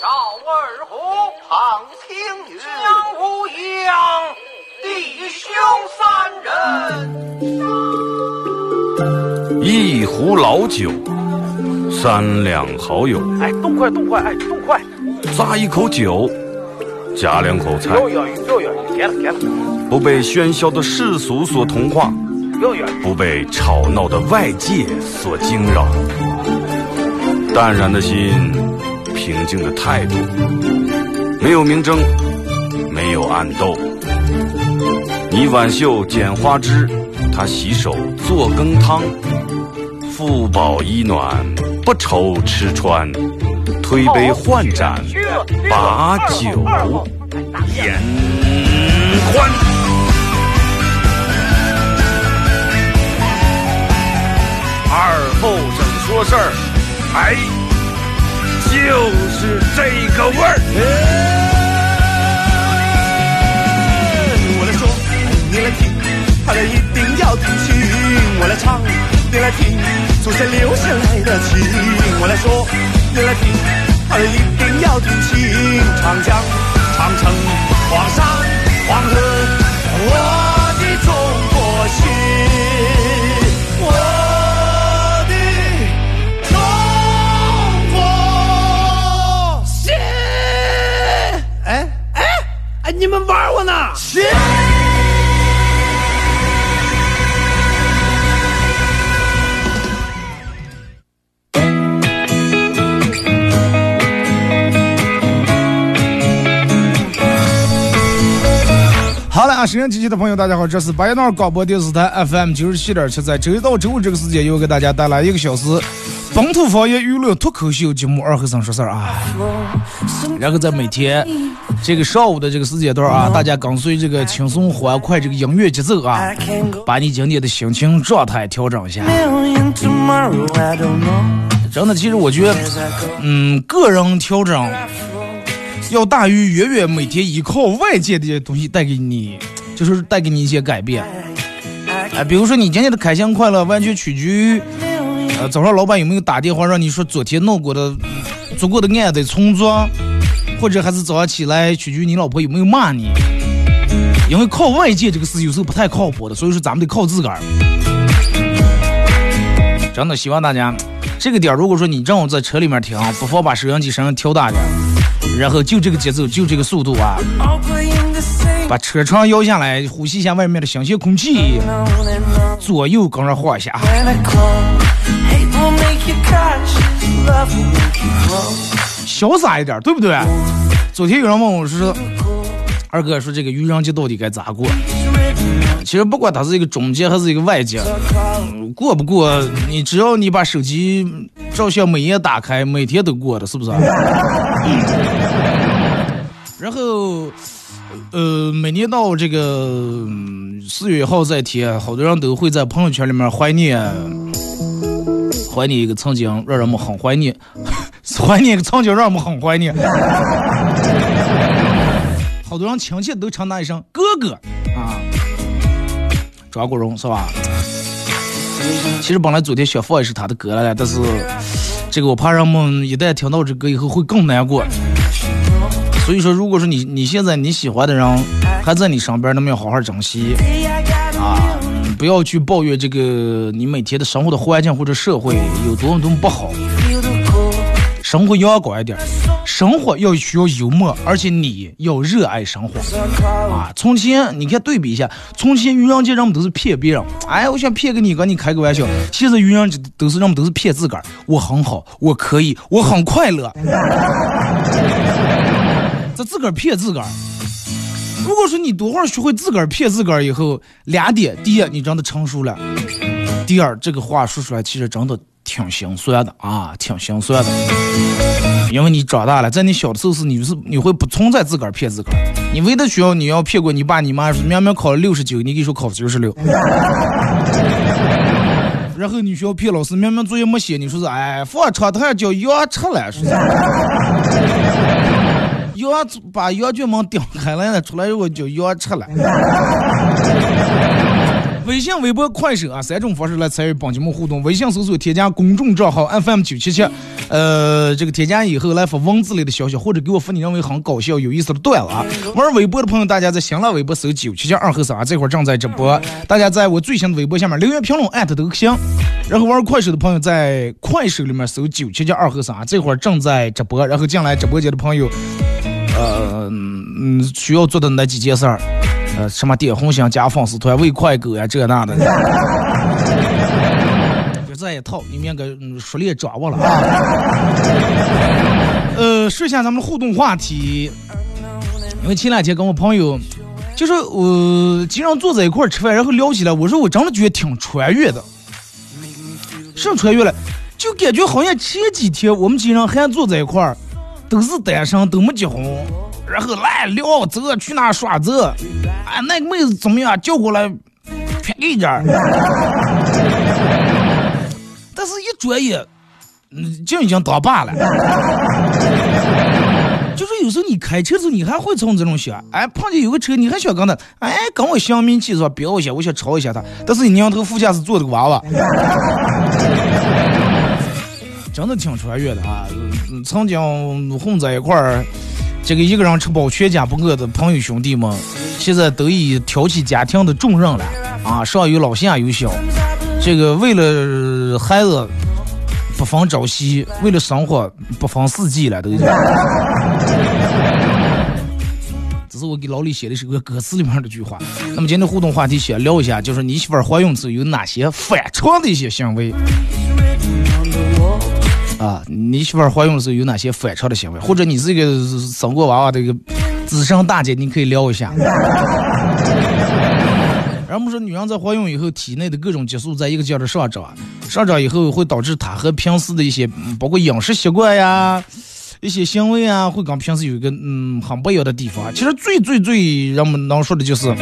赵二虎、庞青云、江无恙，弟兄三人。一壶老酒，三两好友。哎，动快动快，哎，动快！咂一口酒，夹两口菜。有有有有，给了给了。不被喧嚣的世俗所同化。不被吵闹的外界所惊扰，淡然的心，平静的态度，没有明争，没有暗斗。你挽袖剪花枝，他洗手做羹汤，腹饱衣暖，不愁吃穿，推杯换盏，把酒言欢。二后生说事儿，哎，就是这个味儿。我来说，你来听，他俩一定要听清。我来唱，你来听，祖先留下来的情。我来说，你来听，他俩一定要听清。长江、长城、黄山、黄河，我的中国心。呢？好了啊，收音机器的朋友，大家好，这是白音广播电视台 FM 九十七点七，在周一到周五这个时间，又给大家带来一个小时本土方言娱乐脱口秀节目《二和尚说事儿》啊。然后在每天这个上午的这个时间段啊，大家跟随这个轻松欢快这个音乐节奏啊，把你今天的心情状态调整一下。真的，其实我觉得，嗯，个人调整。要大于远远每天依靠外界的东西带给你，就是带给你一些改变。哎，比如说你今天的开心快乐完全取决于，呃，早上老板有没有打电话让你说昨天弄过的、做过的案子重做，或者还是早上起来取决于你老婆有没有骂你。因为靠外界这个事有时候不太靠谱的，所以说咱们得靠自个儿。真的希望大家这个点，如果说你正好在车里面听，不妨把收音机声音调大点。然后就这个节奏，就这个速度啊！把车窗摇下来，呼吸一下外面的新鲜空气，左右跟着晃一下。潇洒一点，对不对？昨天有人问我说：“二哥，说这个愚人节到底该咋过？”其实不管他是一个中介还是一个外界，过不过你只要你把手机照相每页打开，每天都过的，是不是？然后，呃，每年到这个四月一号这天，好多人都会在朋友圈里面怀念，怀念一个曾经让人们很怀念，怀念个曾经让我们很怀念。好多人亲切都称他一声哥哥啊。张国荣是吧？其实本来昨天想放的是他的歌来但是这个我怕人们一旦听到这歌以后会更难过。所以说，如果说你你现在你喜欢的人还在你身边，那么要好好珍惜啊！不要去抱怨这个你每天的生活的环境或者社会有多么多么不好。生活阳光一点，生活要需要幽默，而且你要热爱生活啊！从前你看对比一下，从前愚人节人们都是骗别人，哎，我想骗个你，跟你开个玩笑。现在愚人节都是人们都是骗自个儿，我很好，我可以，我很快乐。这自个儿骗自个儿。如果说你多会儿学会自个儿骗自个儿以后，两点：第一，你真的成熟了；第二，这个话说出来其实真的。挺心酸的啊，挺心酸的，因为你长大了，在你小的时候是你是你会不存在自个儿骗自个儿，你唯的需要你要骗过你爸你妈，明明考了六十九，你给说考九十六，然后你需要骗老师，明明作业没写，你说是哎放窗台叫羊吃了，是。羊把羊圈门顶开了，出来以后叫羊吃了。微信、微博、快手啊，三种方式来参与帮节目互动。微信搜索添加公众账号 FM 九七七，呃，这个添加以后来发文字类的消息，或者给我发你认为很搞笑、有意思的段子啊。玩微博的朋友，大家在新浪微博搜九七七二和三，这会儿正在直播。大家在我最新的微博下面留言评论艾特都行。然后玩快手的朋友在快手里面搜九七七二和三，这会儿正在直播。然后进来直播间的朋友，呃，嗯，需要做的那几件事儿。呃，什么点红心加粉丝团喂快狗呀，这那的，就这一套，你们个熟练掌握了啊。呃，说一下咱们的互动话题，因为前两天跟我朋友，就是我经常坐在一块吃饭，然后聊起来，我说我真的觉得挺穿越的，什穿越了？就感觉好像前几天我们经常还坐在一块儿，都是单身，都没结婚。然后来聊走去哪耍走，哎，那个妹子怎么样？叫过来便宜点。但是，一转眼，嗯，就已经当爸了。就是有时候你开车的时候，你还会从这种想，哎，碰见有个车，你还想跟他，哎，跟我相面气是吧？飙一下，我想超一下他。但是你娘头副驾驶坐的个娃娃，真的挺穿越的啊！曾经混在一块儿。这个一个人吃饱全家不饿的朋友兄弟们，现在都已挑起家庭的重任了啊！上有老下有小，这个为了孩子不分朝夕，为了生活不分四季了，都已经。这是我给老李写的是个歌词里面的句话。那么今天互动话题先聊一下，就是你媳妇怀孕时有哪些反常的一些行为？啊，你媳妇怀孕的时候有哪些反常的行为？或者你是一个生过娃娃的一个资深大姐，你可以聊一下。然后我们说，女人在怀孕以后，体内的各种激素在一个劲儿的上涨，上涨以后会导致她和平时的一些，包括饮食习惯呀、一些行为啊，会跟平时有一个嗯很不一样的地方。其实最最最人们能说的就是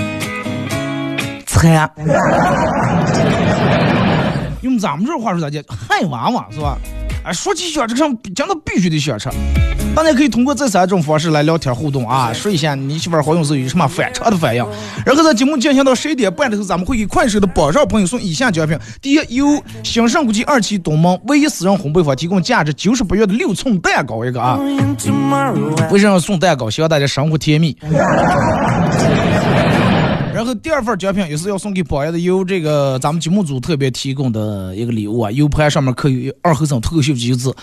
惨。用咱们这话说咋讲？害娃娃是吧？哎，说起小吃上，讲的必须得小吃。大家可以通过这三种方式来聊天互动啊，说一下你媳妇儿怀孕时有什么反常的反应。然后在节目进行到十一点半的时候，咱们会给快手的榜上朋友送以下奖品：第一，由新盛国际二期东门唯一私人烘焙坊提供价值九十八元的六寸蛋糕一个啊。为什么要送蛋糕？希望大家生活甜蜜。然后第二份奖品也是要送给宝安的，由这个咱们节目组特别提供的一个礼物啊，U 盘上面刻有二后生脱口秀几个字，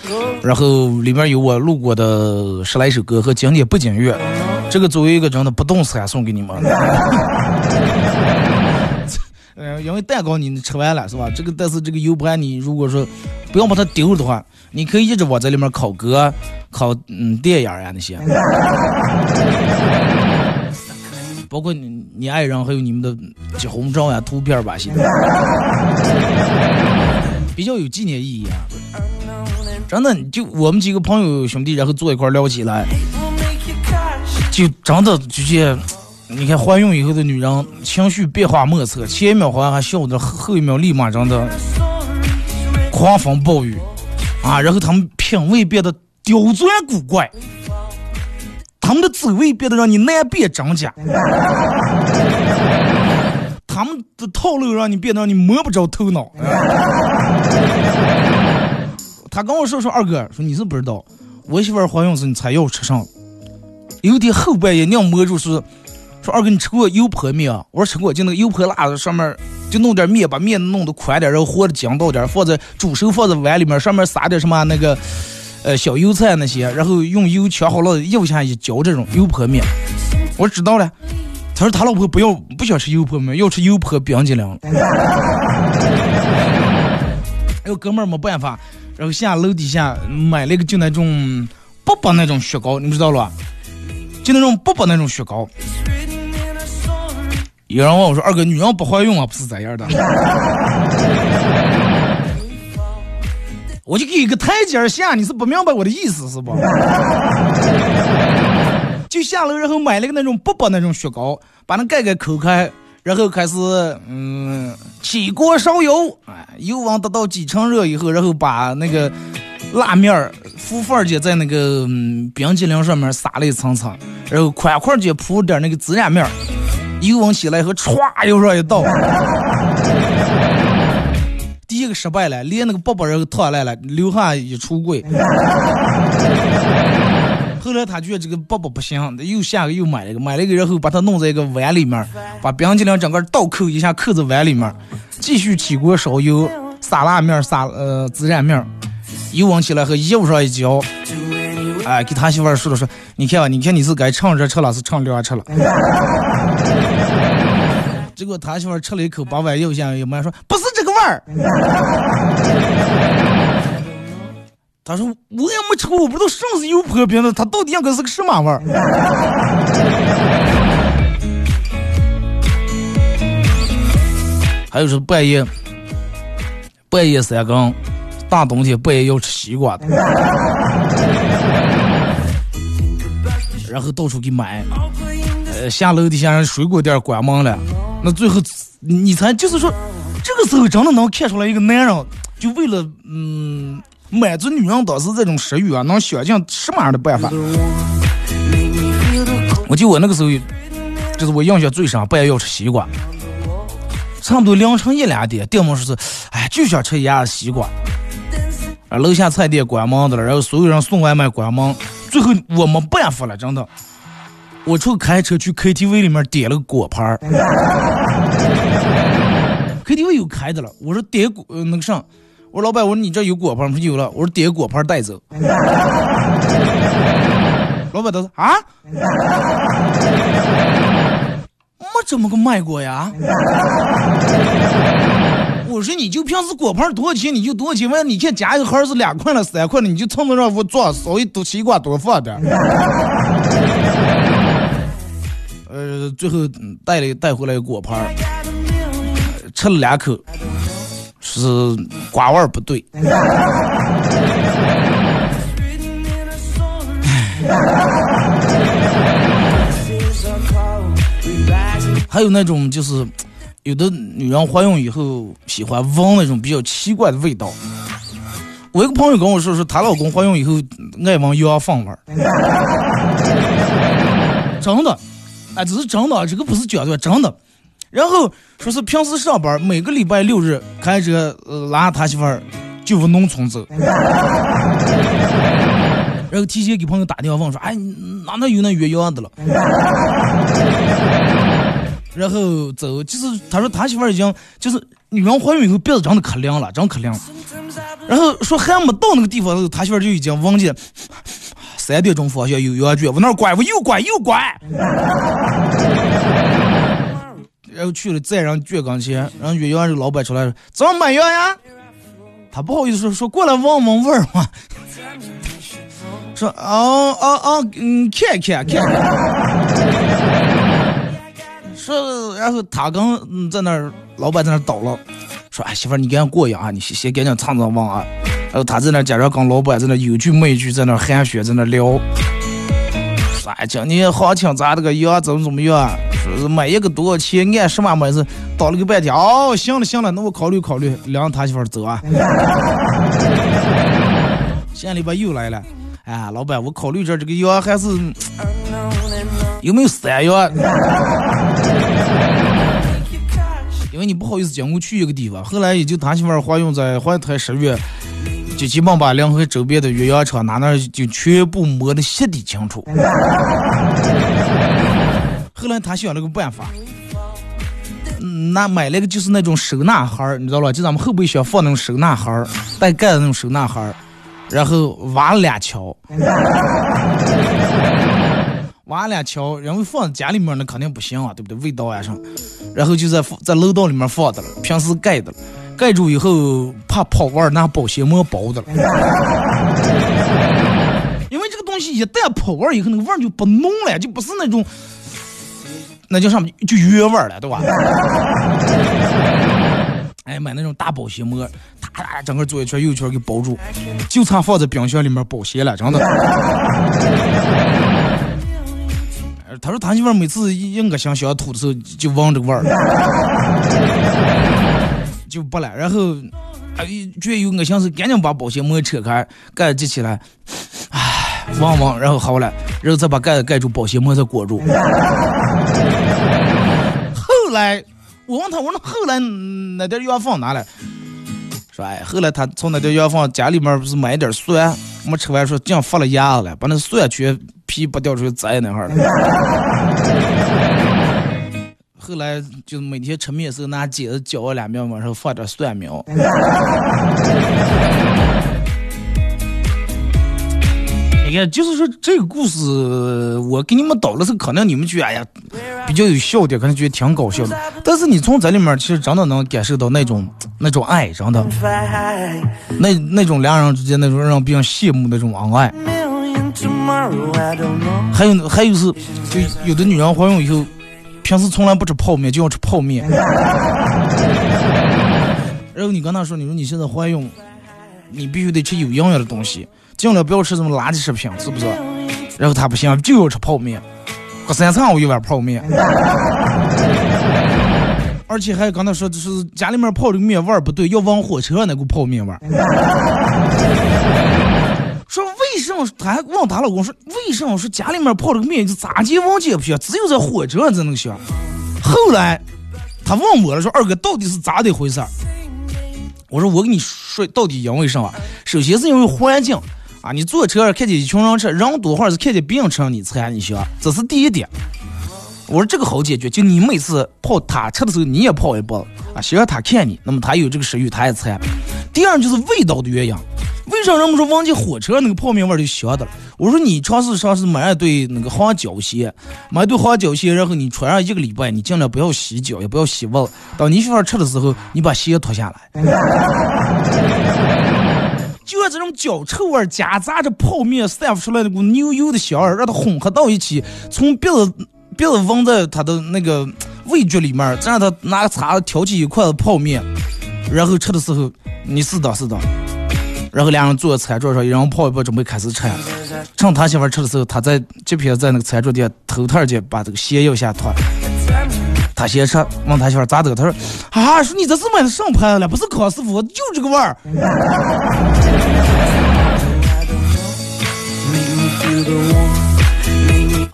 然后里面有我录过的十来首歌和经典背景乐，这个作为一个真的不动产送给你们。呃，因为蛋糕你吃完了是吧？这个但是这个 U 盘你如果说不要把它丢了的话，你可以一直往在里面烤歌、烤嗯电影呀那些。包括你、你爱人还有你们的结婚照呀、图片吧，些 比较有纪念意义啊。真的，就我们几个朋友兄弟，然后坐一块聊起来，就真的直接，你看怀孕以后的女人情绪变化莫测，前一秒好像还笑着，后一秒立马真的狂风暴雨啊，然后他们品味变得刁钻古怪。他们的滋味变得让你难辨真假，他们的套路让你变得让你摸不着头脑。他跟我说说二哥，说你是不知道，我媳妇怀孕时你才要吃上。有天后半夜娘摸住是，说二哥你吃过油泼面啊？我说吃过，就那个油泼辣子上面就弄点面，把面弄得宽点，然后和的筋道点，放在煮熟放在碗里面，上面撒点什么那个。呃，小油菜那些，然后用油呛好了，油下一浇这种油泼面。我知道了。他说他老婆不要不想吃油泼面，要吃油泼冰激凌。哎呦，哥们儿没办法，然后下楼底下买了一个就那种薄薄那种雪糕，你知道了吧？就那种薄薄那种雪糕。有人问我说：“二哥，女人不怀孕啊，不是这样的。”我就给一个台阶下，你是不明白我的意思是不？就下楼，然后买了个那种薄薄那种雪糕，把那盖盖抠开，然后开始嗯起锅烧油，哎，油温达到几成热以后，然后把那个辣面儿浮范儿姐在那个冰激凌上面撒了一层层，然后宽块儿铺点那个孜然面儿，油温起来以后歘又上一倒。一个失败了，连那个包包人脱来了，留下一橱柜。后来他觉得这个包包不行，又下个又买了一个，买了一个，然后把它弄在一个碗里面，把冰激凌整个倒扣一下，扣在碗里面，继续起锅烧油，撒辣面，撒呃孜然面，油往起来和衣服上一浇，哎，给他媳妇儿说了说，你看吧，你看你是该趁热吃了，是趁凉吃了。结果他媳妇儿吃了一口，把碗又下又买，说不是这个味儿。他说：“我也没吃过，我不知道什么是油泼饼的，它到底应该是个什么味儿？”还有是半夜，半夜三更，大冬天半夜要吃西瓜的，然后到处给买，呃，下楼底下水果店关门了，那最后你猜，就是说，个时候真的能看出来一个男人，就为了嗯。满足女人当时这种食欲啊，能想尽什么样的办法？我记得我那个时候，就是我印象最深，半夜要吃西瓜，差不多凌晨一两点，电门说是，哎，就想吃一样西瓜。啊，楼下菜店关门的了，然后所有人送外卖关门，最后我没办法了，真的，我就开车去 KTV 里面点了个果盘儿。KTV 有开的了，我说点果那个啥。我说老板，我说你这有果盘吗？有了。我说点果盘带走。老板他说啊，没这么个卖过呀。我说你就平时果盘多少钱你就多少钱，完你看加一盒是两块了三块了，你就蹭着让我做，稍微多西瓜多放点。呃，最后带了带回来果盘，吃了两口。是瓜味儿不对，还有那种就是有的女人怀孕以后喜欢闻那种比较奇怪的味道。我一个朋友跟我说，说她老公怀孕以后爱闻羊粪味儿，真的，哎，这是真的，这个不是假的，真的。然后说是平时上班，每个礼拜六日开车拉他媳妇儿就往农村走，然后提前给朋友打电话问说：“哎，哪能有那岳阳的了？”然后走，就是他说他媳妇儿已经就是女人怀孕以后鼻子真的可凉了，真可凉。然后说还没到那个地方他媳妇儿就已经闻见 三点钟方向有羊圈，往那儿拐，我又拐又拐。然后去了再让卷钢琴，然后岳阳这老板出来：“怎么买药呀？”他不好意思说：“说过来闻闻味儿嘛。”说：“哦哦哦，嗯，看看看。”说，然后他刚在那儿，老板在那儿倒了，说：“哎，媳妇，你赶紧过一啊，你先先赶紧尝尝望啊。”然后他在那假装跟老板在那有句没句在那寒暄，在那聊。哎，今年行情咋的个样？怎么怎么样？是买一个多少钱？按什么买是？倒了个半天。哦，行了行了，那我考虑考虑。两他媳妇走啊。下礼拜又来了。哎，老板，我考虑着这个药还是有没有三药？因为你不好意思讲我去一个地方。后来也就他媳妇怀孕在怀胎十月。就基本把临河周边的岳阳厂拿那就全部摸得彻底清楚。后来他想了个办法，那买了个就是那种收纳盒儿，你知道吧？就咱们后备箱放那种收纳盒儿，带盖的那种收纳盒儿，然后挖了俩桥，挖了俩桥，然后放在家里面那肯定不行啊，对不对？味道啊什么然后就在在楼道里面放的了，平时盖的了。盖住以后，怕跑味儿，拿保鲜膜包的了。因为这个东西一旦跑味儿以后，那个味儿就不浓了，就不是那种，那叫什么，就原味儿了，对吧？哎，买那种大保鲜膜，哒哒，整个左一圈右一圈给包住，就差放在冰箱里面保鲜了，真的。他说他媳妇每次一恶心想吐的时候，就闻这个味儿。就不了，然后，哎，觉得有恶心，是赶紧把保鲜膜扯开，盖子系起来，哎，望望，然后好了，然后再把盖子盖住，保鲜膜再裹住。后来我问他，我说后来那点药放哪了？说哎，后来他从那点药房家里面不是买点蒜，没吃完说这样发了芽了，把那蒜全皮剥掉出去摘那哈了。后来就每天吃面时候拿剪子绞了两面，往上放点蒜苗。你看，就是说这个故事，我给你们导了是，可能你们觉得哎呀比较有笑点，可能觉得挺搞笑的。但是你从这里面其实真的能感受到那种那种爱，真的，那那种两人之间那种让别人羡慕那种恩爱。还有还有是，就有的女人怀孕以后，平时从来不吃泡面，就要吃泡面。然后你跟他说，你说你现在怀孕，你必须得吃有营养的东西。尽量不要吃什么垃圾食品，是不是？然后他不行，就要吃泡面，隔三餐我一碗泡面，而且还跟他说，就是家里面泡的面味儿不对，要往火车上那股泡面味儿。说为什么？他还问他老公说，为什么说家里面泡这个面就咋接往接不香，只有在火车上才能行？后来他问我了，说二哥到底是咋的回事？我说我跟你说，到底因为什么？首先是因为环境。啊！你坐车看见一群人吃，人多或者是看见别人吃，你馋，你行，这是第一点。我说这个好解决，就你每次泡他吃的时候，你也泡一包啊，先让他看你，那么他有这个食欲，他也馋。第二就是味道的原因，为啥人们说忘记火车那个泡面味就香的了？我说你尝试尝试买一对那个黄胶鞋，买一对黄胶鞋，然后你穿上一个礼拜，你尽量不要洗脚，也不要洗袜子。当你媳妇吃的时候，你把鞋脱下来。就像这种脚臭味夹杂着泡面散发出来那股牛油的香味，让它混合到一起，从鼻子鼻子闻在他的那个味觉里面，再让他拿个叉子挑起一块的泡面，然后吃的时候，你试当试当，然后两人坐在餐桌上，一人泡一泡，准备开始吃。趁他媳妇吃的时候，他在这边在那个餐桌底偷偷的把这个鞋要下脱。他先吃，问他媳妇咋的？他说：“啊，说你这是买的上牌了，不是康师傅，就这个味儿。”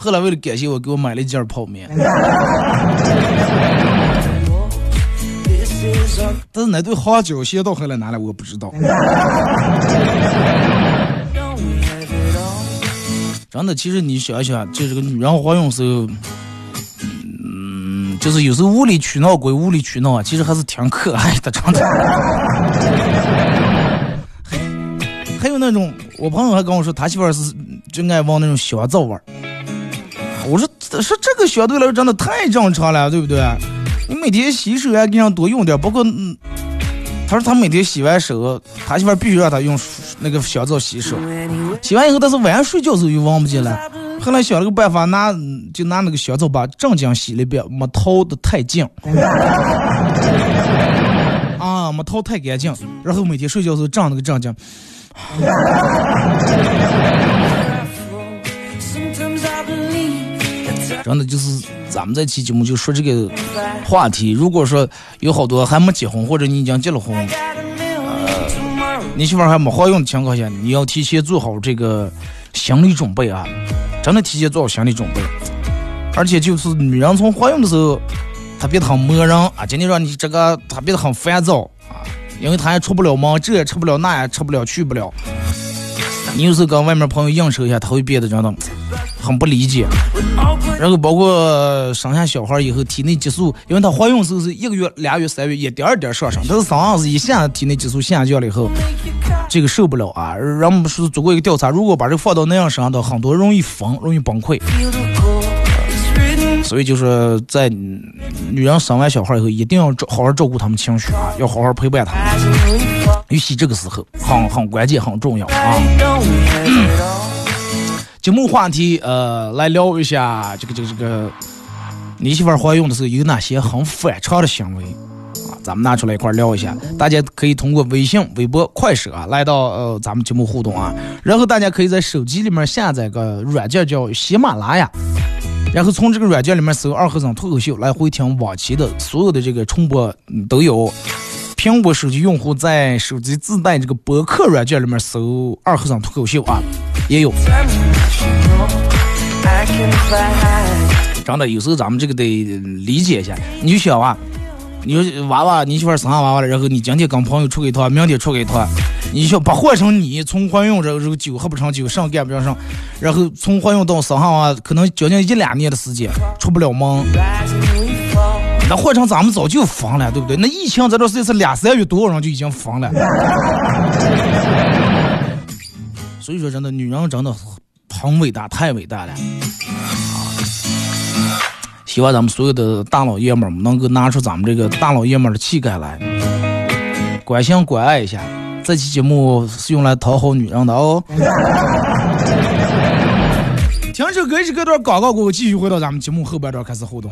后来为了感谢我，给我买了一件泡面。但是那对花椒先到后来拿来，我不知道。真的，其实你想想，就这个女人怀孕时候。嗯就是有时候无理取闹归无理取闹啊，其实还是挺可爱的，真的。还有那种，我朋友还跟我说，他媳妇儿是就爱闻那种香皂味儿。我说说这个相对来说真的太正常了，对不对？你每天洗手还给人多用点，包括嗯，他说他每天洗完手，他媳妇必须让他用那个香皂洗手，洗完以后，但是晚上睡觉时候又忘不进来。后来想了个办法，拿就拿那个香皂把正经洗了一遍，没掏的太净，啊，没掏太干净。然后每天睡觉时候正那个正经。真的就是咱们这期节目就说这个话题。如果说有好多还没结婚，或者你已经结了婚，呃，你媳妇还没怀孕的情况下，你要提前做好这个心理准备啊。真的提前做好心理准备，而且就是女人从怀孕的时候，她变得很磨人啊，今天让你这个她变得很烦躁啊，因为她也出不了门，这也吃不了，那也吃不了，去不了。你有时候跟外面朋友应酬一下，她会变得真的很不理解。然后包括生下小孩以后，体内激素，因为她怀孕时候是一个月、俩月、三月一点儿点儿上升，但是生上是一下体内激素下降了以后。这个受不了啊！人们是做过一个调查，如果把这个放到那样身上的，很多容易疯，容易崩溃。所以就是在女人生完小孩以后，一定要照好好照顾他们情绪啊，要好好陪伴他们。尤其这个时候，很很关键，很重要啊。节目话题，呃，来聊一下这个这个这个，你媳妇怀孕的时候有哪些很反常的行为啊？咱们拿出来一块聊一下，大家可以通过微信、微博、快手啊，来到呃咱们节目互动啊。然后大家可以在手机里面下载个软件叫喜马拉雅，然后从这个软件里面搜“二和尚脱口秀”来回听往期的所有的这个重播都有。苹果手机用户在手机自带这个博客软件里面搜“二和尚脱口秀”啊，也有。真的，有时候咱们这个得理解一下，你就想啊。你说娃娃，你媳妇生下娃娃了，然后你今天跟朋友出去一趟，明天出去一趟，你想把换成你从怀孕这这个酒喝不成酒，上干不上，然后从怀孕到生下娃，可能将近一两年的时间出不了门。那换成咱们早就疯了，对不对？那疫情这段时间是俩三月多少，人就已经疯了。所以说，真的，女人真的很伟大，太伟大了。希望咱们所有的大老爷们儿能够拿出咱们这个大老爷们儿的气概来，关心关爱一下。这期节目是用来讨好女人的哦。听首歌，一个段广告过后，继续回到咱们节目后半段开始互动。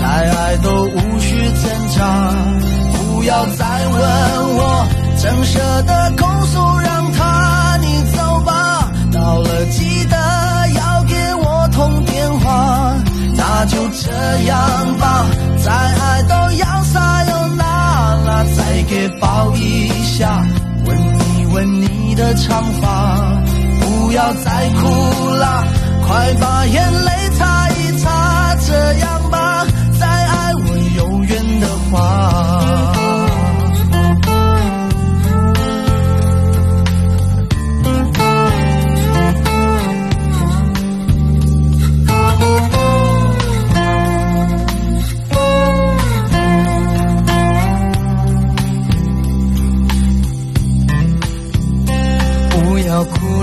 再爱都无需挣扎，不要再问我，怎舍得控诉让他你走吧。到了记得要给我通电话，那就这样吧。再爱都要撒又那拉，再给抱一下，吻一吻你的长发。不要再哭了，快把眼泪擦，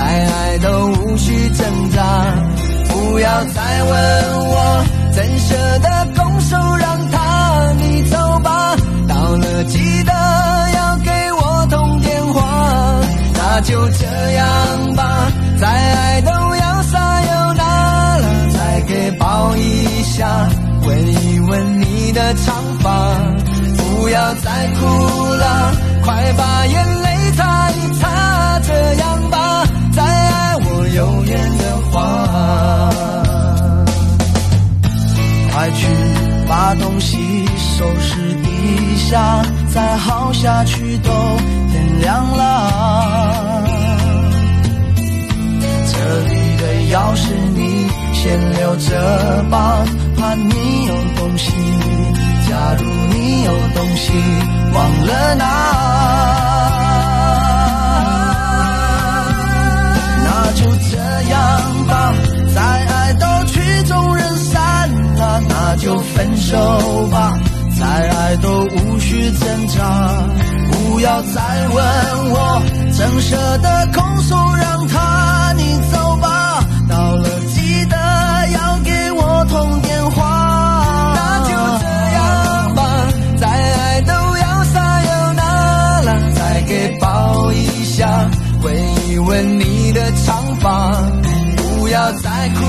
再爱都无需挣扎，不要再问我，怎舍得拱手让他你走吧。到了记得要给我通电话，那就这样吧。再爱都要撒又那了，再给抱一下，吻一吻你的长发，不要再哭了，快把眼泪擦一擦，这样下，再耗下去都天亮了。这里的钥匙你先留着吧，怕你有东西。假如你有东西忘了拿。那就这样吧，再爱都曲终人散了，那就分手吧。再爱都无需挣扎，不要再问我，怎舍得控诉让他你走吧。到了记得要给我通电话。那就这样吧，再爱都要撒又那拉，再给抱一下。吻一吻你的长发，不要再哭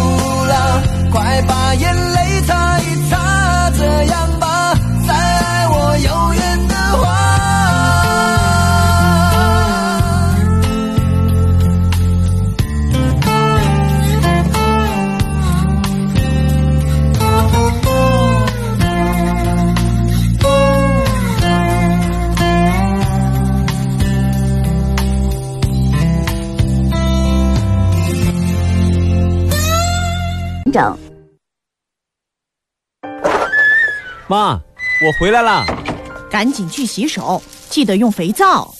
了，快把眼泪擦一擦，这样，遥远的花。妈，我回来了。赶紧去洗手，记得用肥皂。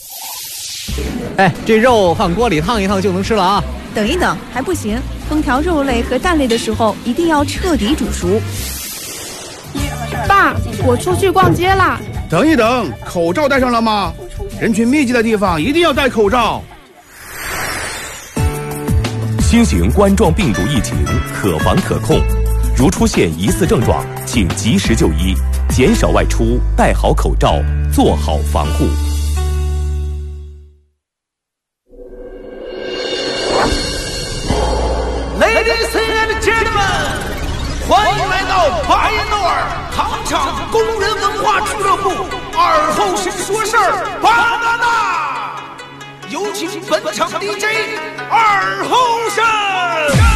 哎，这肉放锅里烫一烫就能吃了啊！等一等，还不行，烹调肉类和蛋类的时候一定要彻底煮熟。爸，我出去逛街啦。等一等，口罩戴上了吗？人群密集的地方一定要戴口罩。新型冠状病毒疫情可防可控，如出现疑似症状，请及时就医，减少外出，戴好口罩，做好防护。Ladies and gentlemen，欢迎来到巴彦淖尔糖厂工人文化俱乐部二后生说事儿巴娜娜，有请本场 DJ 二后生。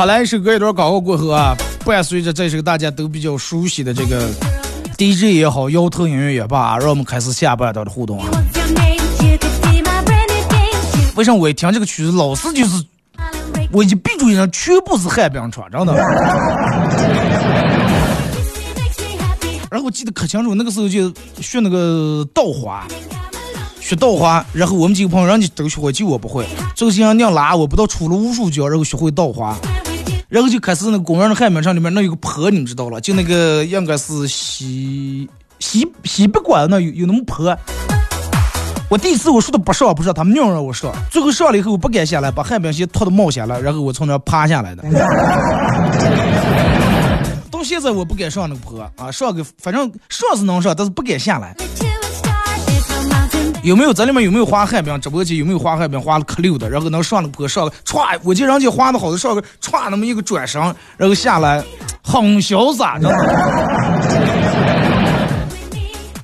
好来，一首歌一段广告过后啊，伴随着这首大家都比较熟悉的这个 DJ 也好，摇头音乐也罢，让我们开始下半段的互动啊。为什么我一听这个曲子，老是就是我一闭住眼睛，全部是旱冰车，真的。然后我记得可清楚，那个时候就学那个倒滑，学倒滑，然后我们几个朋友人家都学会，就我不会。这个像娘拉，我不知道出了无数脚，然后学会倒滑。然后就开始那个公园的旱冰场里面那有个坡，你们知道了？就那个 应该是西西西北关那有有那么坡。我第一次我说的不上不上，他们硬让我上，最后上了以后我不敢下来，把旱冰鞋脱的冒险了，然后我从那爬下来的。到现在我不敢上那个坡啊，上个反正上是能上，但是不敢下来。有没有这里面有没有滑旱冰？直播间有没有滑旱冰？滑了可溜的，然后能上那个坡上个歘，我见人家滑的好的上个歘那么一个转身，然后下来很潇洒，知道吗？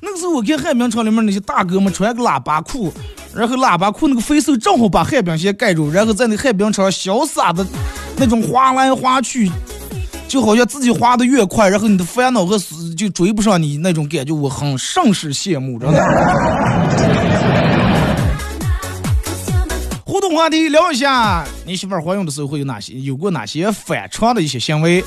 那个时候我看旱冰场里面那些大哥们穿个喇叭裤，然后喇叭裤那个肥瘦正好把旱冰鞋盖住，然后在那旱冰场潇洒的那种滑来滑去，就好像自己滑的越快，然后你的烦恼和就追不上你那种感觉，我很甚是羡慕，真的。互动话题聊一下，你媳妇儿怀孕的时候会有哪些有过哪些反常的一些行为？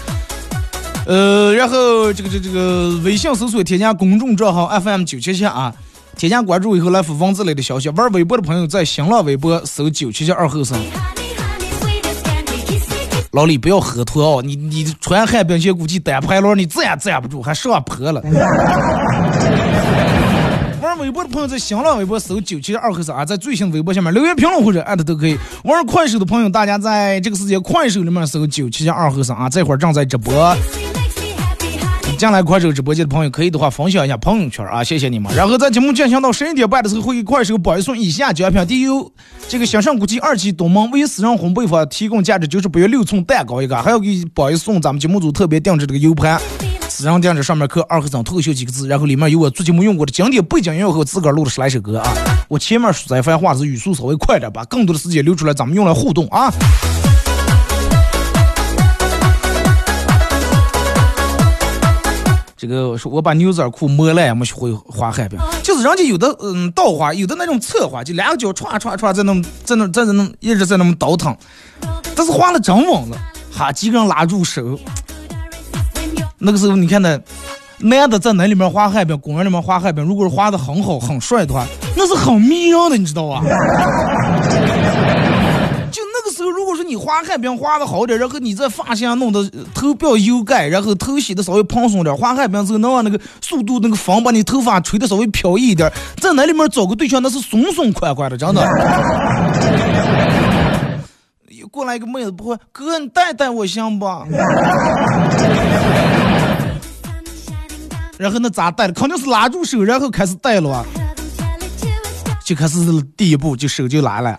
呃，然后这个这个这个微信搜索添加公众账号 FM 九七七啊，添加关注以后来发文字类的消息。玩微博的朋友在新浪微博搜九七七二后生。老李不要喝脱哦，你你穿旱冰鞋估计单排轮你站也站不住，还上坡了。玩微博的朋友在新浪微博搜九七二和三，在最新的微博下面留言评论或者艾特都可以。玩快手的朋友，大家在这个时间快手里面搜九七二和三啊，这会儿正在直播。进来快手直播间的朋友，可以的话分享一下朋友圈啊，谢谢你们。然后在节目进行到十一点半的时候，会给快手保一送以下奖品：第一，这个享上国际二期东门为私人烘焙坊提供价值九十八元六寸蛋糕一个，还要给保一送咱们节目组特别定制这个 U 盘。私人定制上面刻二和尚脱口秀几个字，然后里面有我做节目用过的经典背景音乐和自个儿录的十来首歌啊。我前面说在番话是语速稍微快点，把更多的时间留出来，咱们用来互动啊。这个说我把牛仔裤磨烂，没学会滑海边，就是人家有的嗯倒滑，有的那种侧滑，就两个脚歘歘歘在那在那在那一直在那么倒腾，但是滑的真稳了，哈几个人拉住手。那个时候你看那男的在那里面滑海边，公园里面滑海边，如果是滑的很好很帅的话，那是很迷人的，你知道吧？果说你滑旱冰滑的好点，然后你这发型弄的头不要油盖，然后头洗的稍微蓬松点，滑旱冰之后能让那个速度那个风把你头发吹的稍微飘逸一点，在那里面找个对象那是松松快快的，真的。又 过来一个妹子，不会哥，你带带我行不？然后那咋带的？肯定是拉住手，然后开始带了啊。就开始第一步，就手就拉了。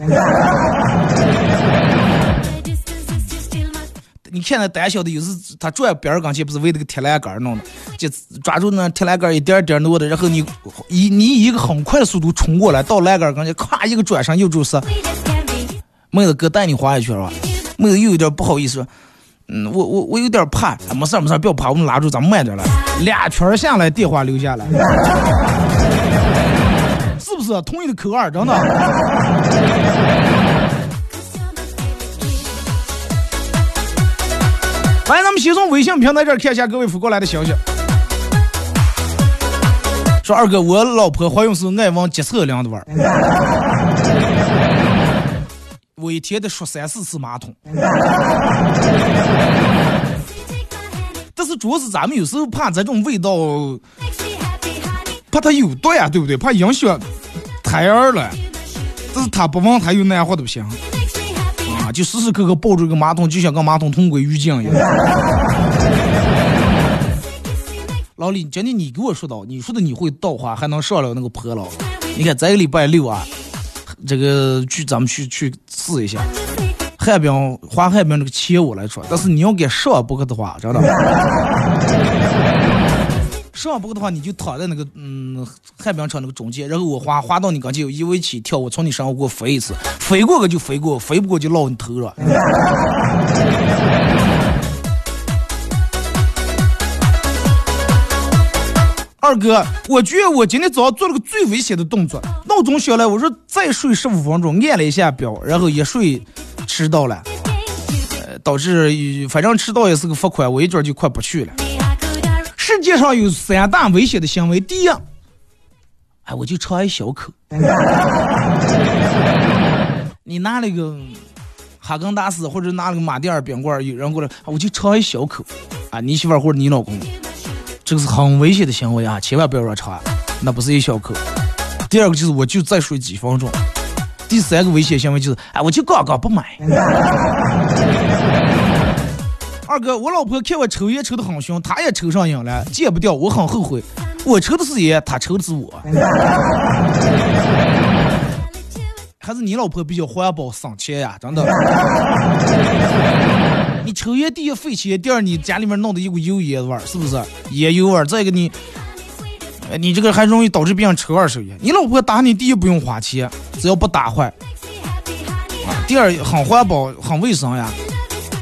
你看那胆小的，有时他转边儿刚去，不是为那个铁栏杆弄的，就抓住那铁栏杆一点点挪的，然后你以你以一个很快的速度冲过来，到栏杆跟前，咵一个转身又就是妹子哥带你滑下去了吧？妹子又有点不好意思说，嗯，我我我有点怕，没事没事，不要怕，我们拉住，咱们慢点来。俩圈儿下来，电话留下来，是不是同意的口二？真的。来，咱们先从微信平台这儿看一下各位发过来的消息。说二哥，我老婆怀孕时爱闻洁厕凉的味儿，我一天得刷三四次马桶。但是主要是咱们有时候怕这种味道，怕它有毒呀，对不对？怕影响胎儿了。但是他不闻，他又那样活都不行。时时刻刻抱着个马桶，就像跟马桶同归于尽一样。老李，今天你给我说到，你说的你会倒话，还能上了那个坡了。你看这个礼拜六啊，这个去咱们去去试一下。旱冰滑旱冰那个切我来出，但是你要给上不课的话，真的。上不课的话，你就躺在那个嗯旱冰场那个中间，然后我滑滑到你跟前，一围起跳，我从你身上给我飞一次，飞过个就飞过，飞不过就落你头上。二哥，我觉得我今天早上做了个最危险的动作，闹钟响了，我说再睡十五分钟，按了一下表，然后一睡迟到了，呃，导致反正迟到也是个罚款，我一准就快不去了。世界上有三大危险的行为，第一，哎，我就尝一小口，你拿那个哈根达斯或者拿了个马迭尔冰棍，有人过来，我就尝一小口，啊，你媳妇或者你老公。这个是很危险的行为啊，千万不要让尝，那不是一小口。第二个就是，我就再睡几分钟。第三个危险行为就是，哎，我就刚刚不买。二哥，我老婆看我抽烟抽的很凶，她也抽上瘾了，戒不掉，我很后悔。我抽的是烟，她抽的是我。还是你老婆比较环保省钱呀，真的。你抽烟第一费钱，第二你家里面弄的一股油烟味儿，是不是？烟油味儿。再一个你，你这个还容易导致别人抽二手烟。你老婆打你，第一不用花钱，只要不打坏。第二很环保，很卫生呀。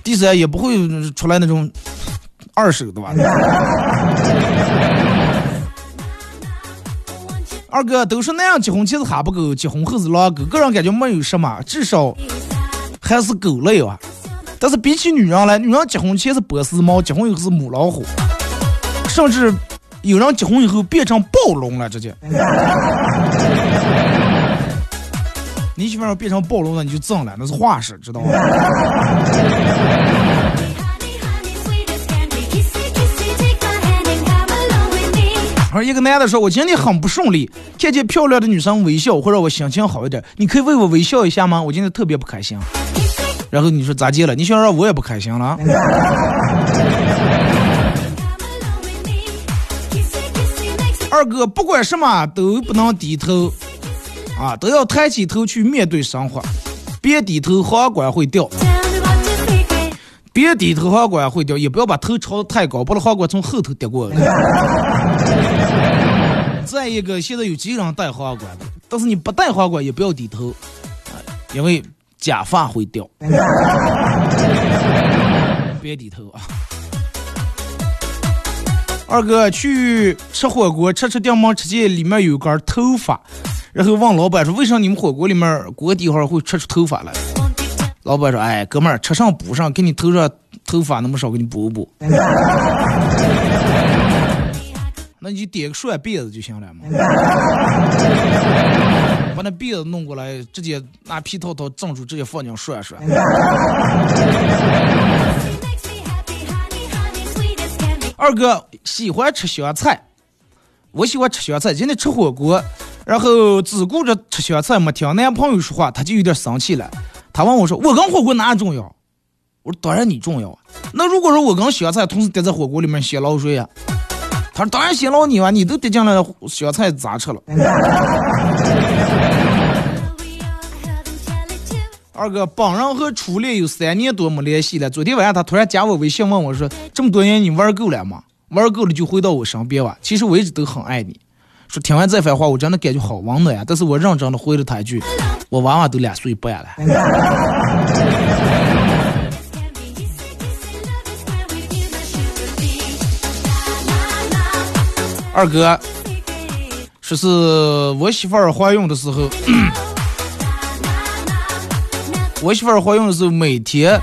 第三也不会出来那种二手的吧？二哥都说那样结婚前是哈不狗，结婚后是狼狗。个人感觉没有什么，至少还是狗类吧。但是比起女人来，女人结婚前是波斯猫，结婚以后是母老虎，甚至有人结婚以后变成暴龙了，直接。你媳妇要变成暴龙了，你就挣了，那是化石，知道吗？而一个男的说：“我今天很不顺利，看见漂亮的女生微笑会让我心情好一点，你可以为我微笑一下吗？我今天特别不开心。”然后你说咋接了？你想让我也不开心了？二哥，不管什么都不能低头，啊，都要抬起头去面对生活。别低头，皇冠会掉；别低头，皇冠会掉。也不要把头朝得太高，不然皇冠从后头跌过来。再一个，现在有几个人戴皇冠的，但是你不戴皇冠也不要低头，因为。假发会掉，别低头啊！二哥去吃火锅，吃吃电门，吃见里面有根头发，然后问老板说：“为啥你们火锅里面锅底上会吃出头发来？”老板说：“哎，哥们儿，吃上补上，给你头上头发那么少，给你补补。”那你就点个涮辫子就行了嘛，把那辫子弄过来，直接拿皮套套镇住，直接放进涮涮。二哥喜欢吃香菜，我喜欢吃香菜。今天吃火锅，然后只顾着吃香菜，没听男朋友说话，他就有点生气了。他问我说：“我跟火锅哪重要？”我说：“当然你重要啊。那如果说我跟香菜同时叠在火锅里面，血捞水呀？”他说：“当然先捞你啊，你都跌进了，小菜咋吃了？” 二哥，本人和初恋有三年多没联系了。昨天晚上他突然加我微信，问我说：“这么多年你玩够了吗？玩够了就回到我身边吧。”其实我一直都很爱你。说听完这番话，我真的感觉好温暖呀。但是我认真的回了他一句：“我娃娃都两岁半了。”二哥，说是我媳妇儿怀孕的时候，我媳妇儿怀孕的时候每天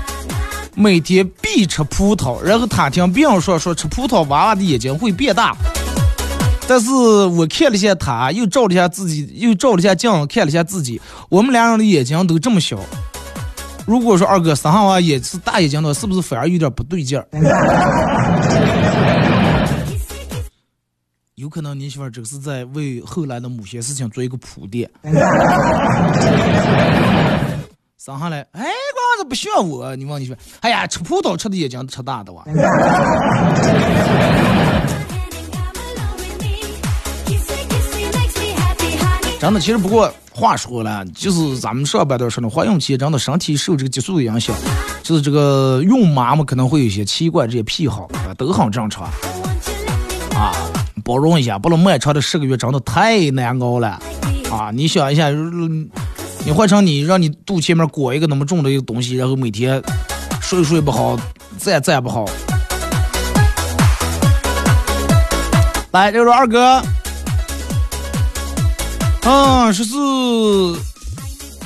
每天必吃葡萄，然后她听别人说说吃葡萄娃娃的眼睛会变大，但是我看了一下他，又照了一下自己，又照了一下镜，看了一下自己，我们俩人的眼睛都这么小。如果说二哥生下娃也是大眼睛的话，是不是反而有点不对劲儿？有可能你媳妇儿这是在为后来的某些事情做一个铺垫。生下来，哎，光子不需要我，你问你媳妇，哎呀，吃葡萄吃的眼睛吃大的哇。真的，其实不过话说了，就是咱们上半段说的怀孕期，真的身体受这个激素的影响，就是这个孕妈妈可能会有一些奇怪这些癖好，啊，都很正常。啊，包容一下，不能漫长的十个月，真的太难熬了。啊，你想一下，你换成你让你肚前面裹一个那么重的一个东西，然后每天睡睡不好，站站不好。来，这个二哥。啊，说是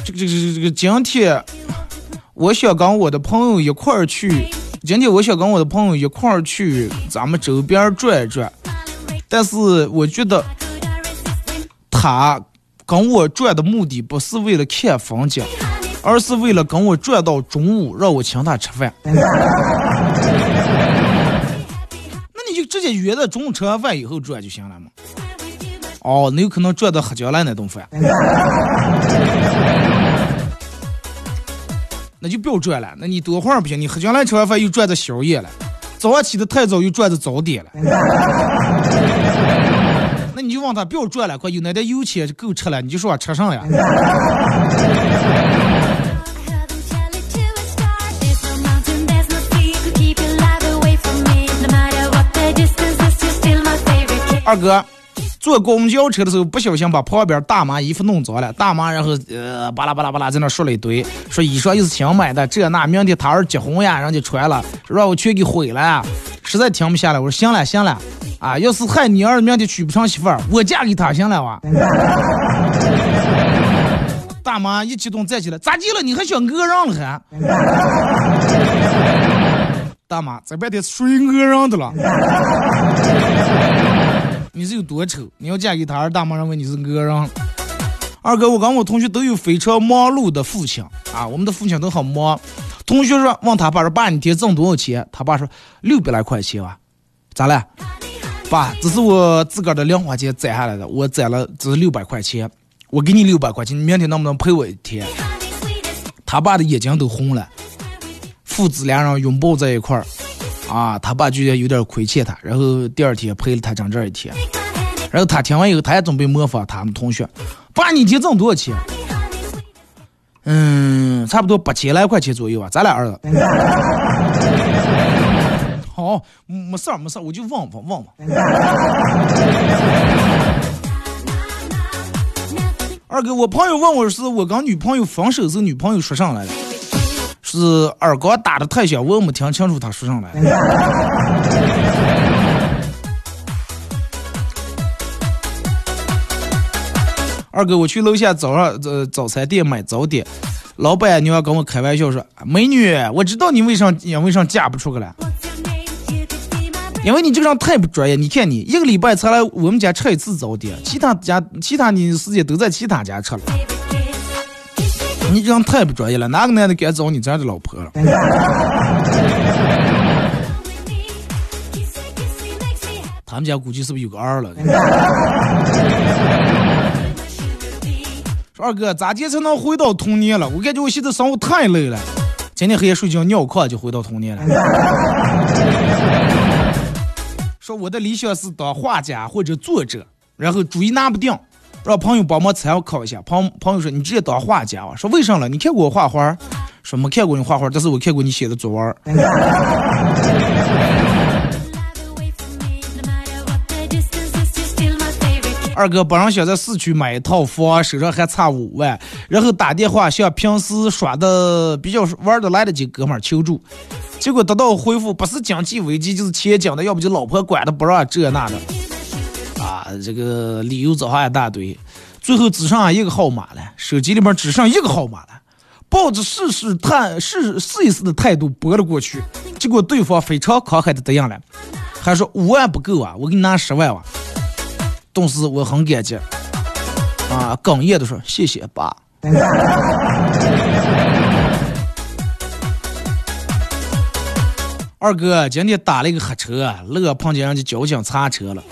这个这个这个这个今天，我想跟我的朋友一块儿去。今天我想跟我的朋友一块儿去咱们周边转一转，但是我觉得他跟我转的目的不是为了看风景，而是为了跟我转到中午，让我请他吃饭。那你就直接约在中午吃完饭以后转就行了嘛。哦，那有可能转到黑椒来那顿饭，那就不要转了。那你多会儿不行？你黑椒来吃完饭又转到宵夜了，早上起的太早又转到早点了。那你就问他不要转了，快有那点油钱就够吃了，你就说吃上呀。二哥。坐公交车的时候，不小心把旁边大妈衣服弄脏了。大妈然后呃巴拉巴拉巴拉在那说了一堆，说衣裳又是新买的，这那明天他儿结婚呀，人家穿了，让我全给毁了。实在停不下来，我说行了行了，啊，要是害你儿明天娶不上媳妇，我嫁给他行了哇。大妈一激动站起来，咋地了？你还想讹人了还？大妈这半天谁讹人的了？你是有多丑？你要嫁给他，二大妈认为你是恶人。二哥，我跟我同学都有非常忙碌的父亲啊，我们的父亲都很忙。同学说问他爸说：“爸，你一天挣多少钱？”他爸说：“六百来块钱吧。”咋了？爸，这是我自个儿的零花钱攒下来的，我攒了这是六百块钱，我给你六百块钱，你明天能不能陪我一天？他爸的眼睛都红了，父子两人拥抱在一块儿。啊，他爸觉得有点亏欠他，然后第二天陪了他整整一天。然后他听完以后，他也准备模仿他们同学。爸，你一天挣多少钱？嗯，差不多八千来块钱左右啊。咱俩儿子。好，没事儿没事儿，我就问问问问。二哥，我朋友问我是我跟女朋友分手时，女朋友说上来了。是二哥打的太响，我没听清楚他说上来。二哥，我去楼下早上呃早餐店买早点，老板娘跟我开玩笑说：“美女，我知道你为啥因为啥嫁不出去了，因为你这个人太不专业。你看你一个礼拜才来我们家吃一次早点，其他家其他的时间都在其他家吃了。”你这样太不专业了，哪个男的敢找你这样的老婆了？他们家估计是不是有个儿了？说二哥，咋地才能回到童年了？我感觉我现在生活太累了，今天黑夜睡觉尿炕就回到童年了。说我的理想是当画家或者作者，然后主意拿不定。让朋友帮忙参考一下。朋朋友说：“你直接当画家啊？”说：“为啥了？你看过我画画？”说：“没看过你画画，但是我看过你写的作文。”二哥本人想在市区买一套房，手上还差五万，然后打电话向平时耍的比较玩的来的几哥们求助，结果得到回复：不是经济危机，就是钱讲的，要不就老婆管的不让这那的。这个理由找上一大堆，最后只剩一个号码了，手机里面只剩一个号码了，抱着试试探试试一试的态度拨了过去，结果对方非常慷慨的答应了，还说五万不够啊，我给你拿十万吧。顿时我很感激，啊，哽咽的说谢谢爸。二哥今天打了一个黑车，乐碰见人家交警查车了，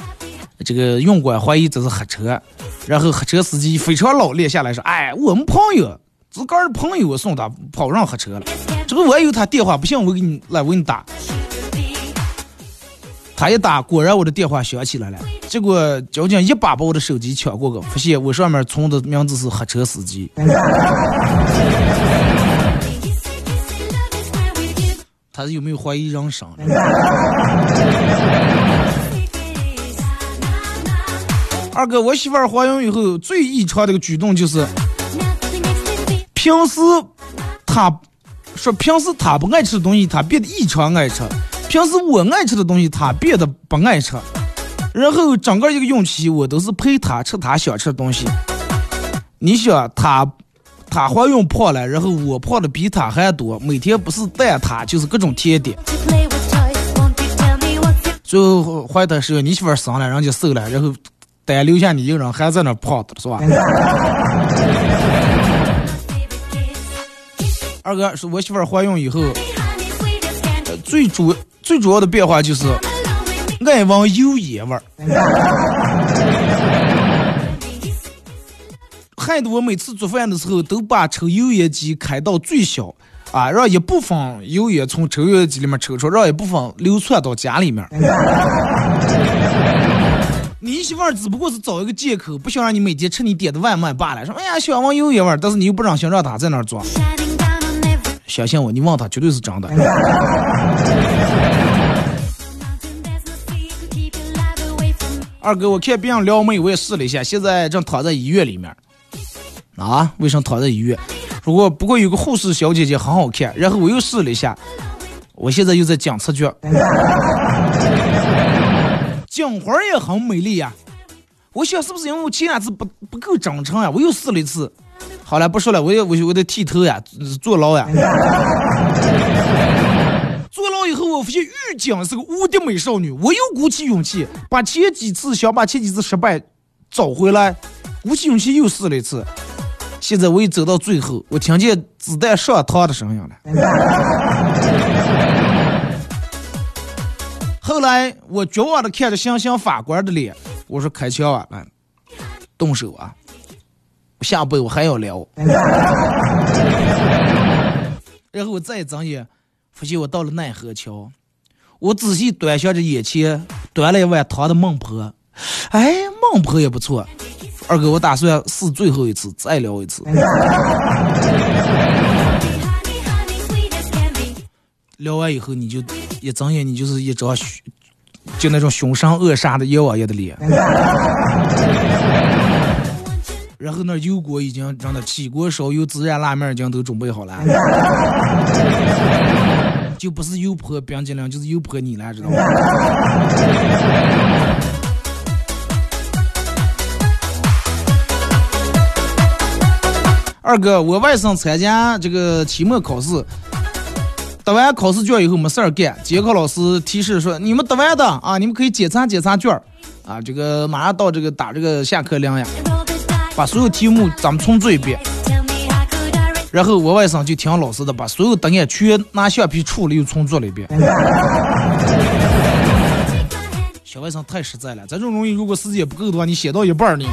这个运管怀疑这是黑车，然后黑车司机非常老练下来说：“哎，我们朋友自个儿朋友送他跑上黑车了，这个我有他电话，不行我给你来我给你打。”他一打，果然我的电话响起来了。结果交警一把把我的手机抢过去，发现我上面存的名字是黑车司机。他有没有怀疑人生？二哥，我媳妇儿怀孕以后最异常的一个举动就是，平时她说平时她不爱吃的东西，她变得异常爱吃；平时我爱吃的东西，她变得不爱吃。然后整个一个孕期，我都是陪她吃她想吃的东西。你想她？她怀孕胖了，然后我胖的比她还多，每天不是蛋挞就是各种甜点。最后怀的时候，你媳妇生了，人家瘦了，然后单留下你一个人还在那泡的是吧？二哥是我媳妇怀孕以后，最主最主要的变化就是爱闻油烟味儿。害得我每次做饭的时候都把抽油烟机开到最小，啊，让一部分油烟从抽油烟机里面抽出，让一部分流窜到家里面。你媳妇儿只不过是找一个借口，不想让你每天吃你点的外卖罢了。说，哎呀，喜欢闻油烟味儿，但是你又不让想让他在那儿做。相信我，你问他绝对是真的。二哥，我看别人撩妹，我也试了一下，现在正躺在医院里面。啊，为什么躺在医院？不过不过有个护士小姐姐很好看，然后我又试了一下，我现在又在讲测脚，讲花也很美丽呀。我想是不是因为我前两次不不够真诚呀？我又试了一次，好了，不说了，我要我我得剃头呀，坐牢呀。坐牢以后，我发现狱警是个无敌美少女，我又鼓起勇气把前几次想把前几次失败找回来，鼓起勇气又试了一次。现在我一走到最后，我听见子弹上膛的声音了。后来我绝望的看着行刑法官的脸，我说：“开枪啊，来，动手啊！下辈我还要聊。”然后我再睁眼，发现我到了奈何桥。我仔细端详着眼前端了一碗汤的孟婆，哎，孟婆也不错。二哥，我打算试最后一次，再聊一次。聊完以后，你就一睁眼，你就是一张凶，就那种凶神恶煞的阎王爷的脸。然后那油锅已经真的起锅烧油，孜然辣面已经都准备好了。就不是油泼冰激凌，就是油泼你了，知道吗？二哥，我外甥参加这个期末考试，答完考试卷以后没事儿干，监考老师提示说：“你们答完的啊，你们可以检查检查卷儿啊。”这个马上到这个打这个下课铃呀，把所有题目咱们重做一遍。然后我外甥就听老师的，把所有答案全拿橡皮处了又重做了一遍。小外甥太实在了，咱这种东西如果时间不够的话，你写到一半呢。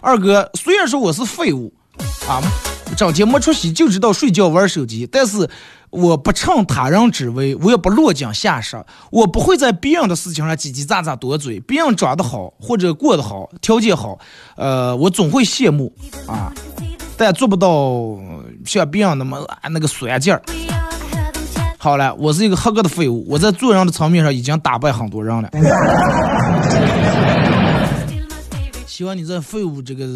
二哥，虽然说我是废物，啊，整天没出息，就知道睡觉玩手机，但是我不趁他人之危，我也不落井下石，我不会在别人的事情上叽叽喳喳多嘴。别人长得好或者过得好，条件好，呃，我总会羡慕啊，但做不到像别人那么那个酸劲儿。好了，我是一个合格的废物，我在做人的层面上已经打败很多人了。希望你在废物这个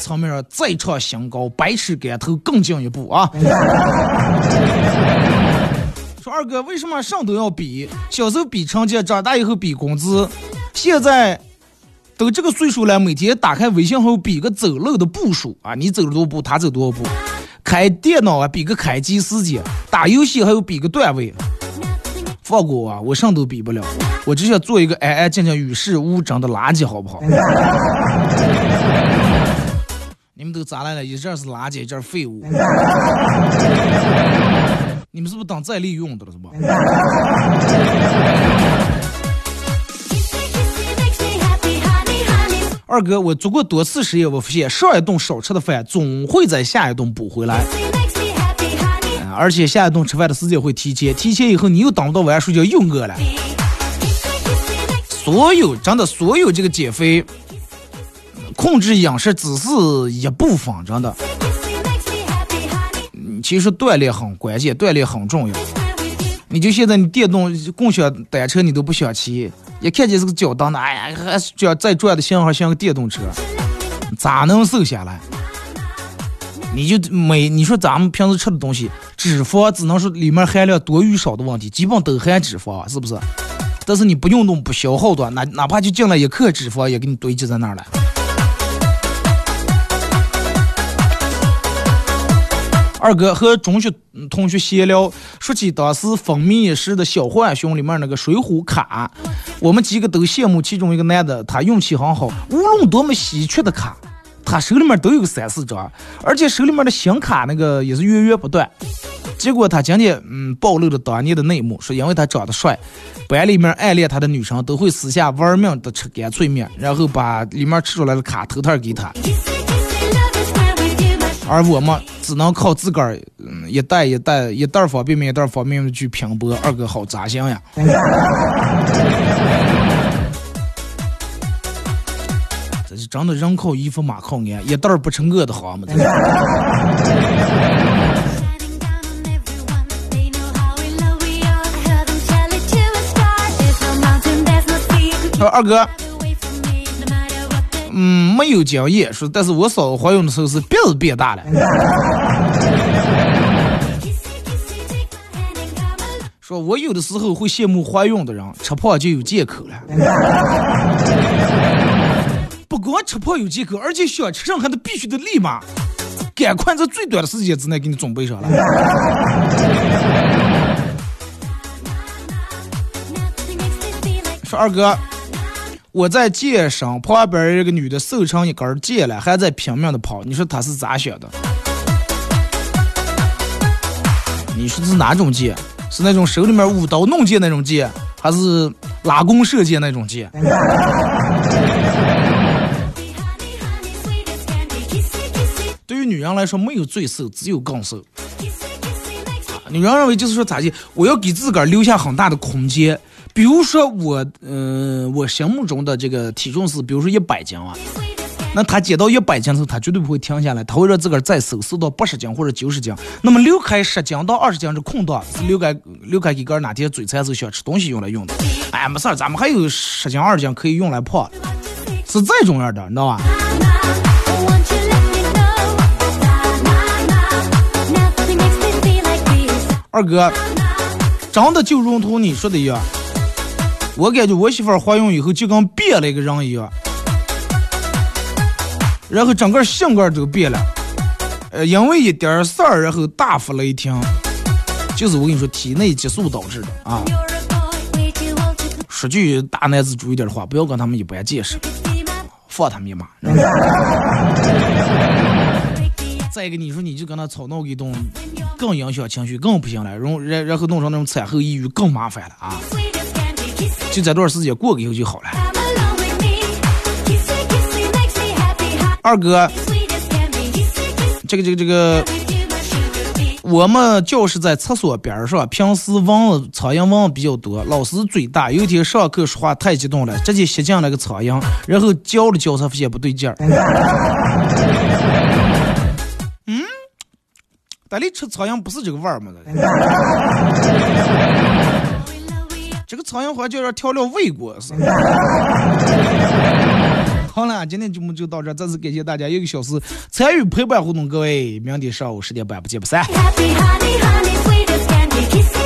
层面上再创新高，百尺竿头更进一步啊！说二哥，为什么上都要比？小时候比成绩，长大以后比工资，现在都这个岁数了，每天打开微信后比个走路的步数啊，你走了多少步，他走多少步。开电脑啊，比个开机时间；打游戏还有比个段位。放过我，我上都比不了，我只想做一个安安静静、与世无争的垃圾，好不好？你们都咋来了？一阵是垃圾，一阵废物。你们是不是当再利用的了？是吧？二哥，我做过多次实验，我发现上一顿少吃的饭总会在下一顿补回来，而且下一顿吃饭的时间会提前，提前以后你又等不到晚上睡觉又饿了。所有真的所有这个减肥。控制饮食只是一部分，真的。其实锻炼很关键，锻炼很重要。你就现在你电动共享单车你都不想骑，一看见是个脚蹬的，哎呀，还这样再转的型号像个电动车，咋能瘦下来？你就每你说咱们平时吃的东西，脂肪只能说里面含量多与少的问题，基本都含脂肪，是不是？但是你不运动不消耗的，哪哪怕就进了一克脂肪，也给你堆积在那儿了。二哥和中学同学闲聊，说起当时风靡一时的小浣熊里面那个水浒卡，我们几个都羡慕其中一个男的，他运气很好，无论多么稀缺的卡，他手里面都有三四张，而且手里面的新卡那个也是源源不断。结果他今天嗯暴露了当年的内幕，说因为他长得帅，班里面暗恋他的女生都会私下玩命的吃干脆面，然后把里面吃出来的卡偷偷给他。而我们只能靠自个儿，嗯，一袋一袋一袋方便面，一袋方便面去拼搏。二哥好扎心呀！这是真的人靠衣服马靠鞍，一袋不成饿的慌吗？说二哥。嗯，没有经验，说，但是我嫂子怀孕的时候是鼻子变大了。说我有的时候会羡慕怀孕的人，吃胖就有借口了。不光吃胖有借口，而且想吃上还得必须得立马，赶快在最短的时间之内给你准备上了。说二哥。我在健身，旁边一个女的瘦成一根儿箭了，还在拼命的跑。你说她是咋想的？你说是哪种箭？是那种手里面舞刀弄剑那种剑，还是拉弓射箭那种箭？对于女人来说，没有最瘦，只有更瘦。女人认为就是说咋地？我要给自个儿留下很大的空间。比如说我，嗯，我心目中的这个体重是，比如说一百斤啊，那他减到一百斤的时候，他绝对不会停下来，他会让自个儿再瘦，瘦到八十斤或者九十斤。那么留开十斤到二十斤是空档，是留开留开给个儿哪天嘴馋时候想吃东西用来用的。哎，没事儿，咱们还有十斤二十斤可以用来胖，是这种样的，你知道吧？二哥，真的就如同你说的一样。我感觉我媳妇儿怀孕以后就跟变了一个人一样，然后整个性格都变了，呃，因为一点事儿然后大发雷霆，就是我跟你说体内激素导致的啊。说句大男子主义点的话，不要跟他们一般见识，放他们一马。再一个，你说你就跟他吵闹一顿，更影响情绪，更不行了，然后然然后弄成那种产后抑郁，更麻烦了啊。就这段时间过个以后就好了。二哥，这个这个这个，我们教室在厕所边上，平时蚊子苍蝇蚊子比较多，老师嘴大。有一天上课说话太激动了，直接吸进了个苍蝇，然后叫了叫才发现不对劲儿。嗯，但你吃苍蝇不是这个味儿吗？这个苍蝇好像就是调料喂过似的 好了今天节目就到这再次感谢大家一个小时参与陪伴互动各位明天上午十点半不见不散。Happy honey honey sweetest candy. Kiss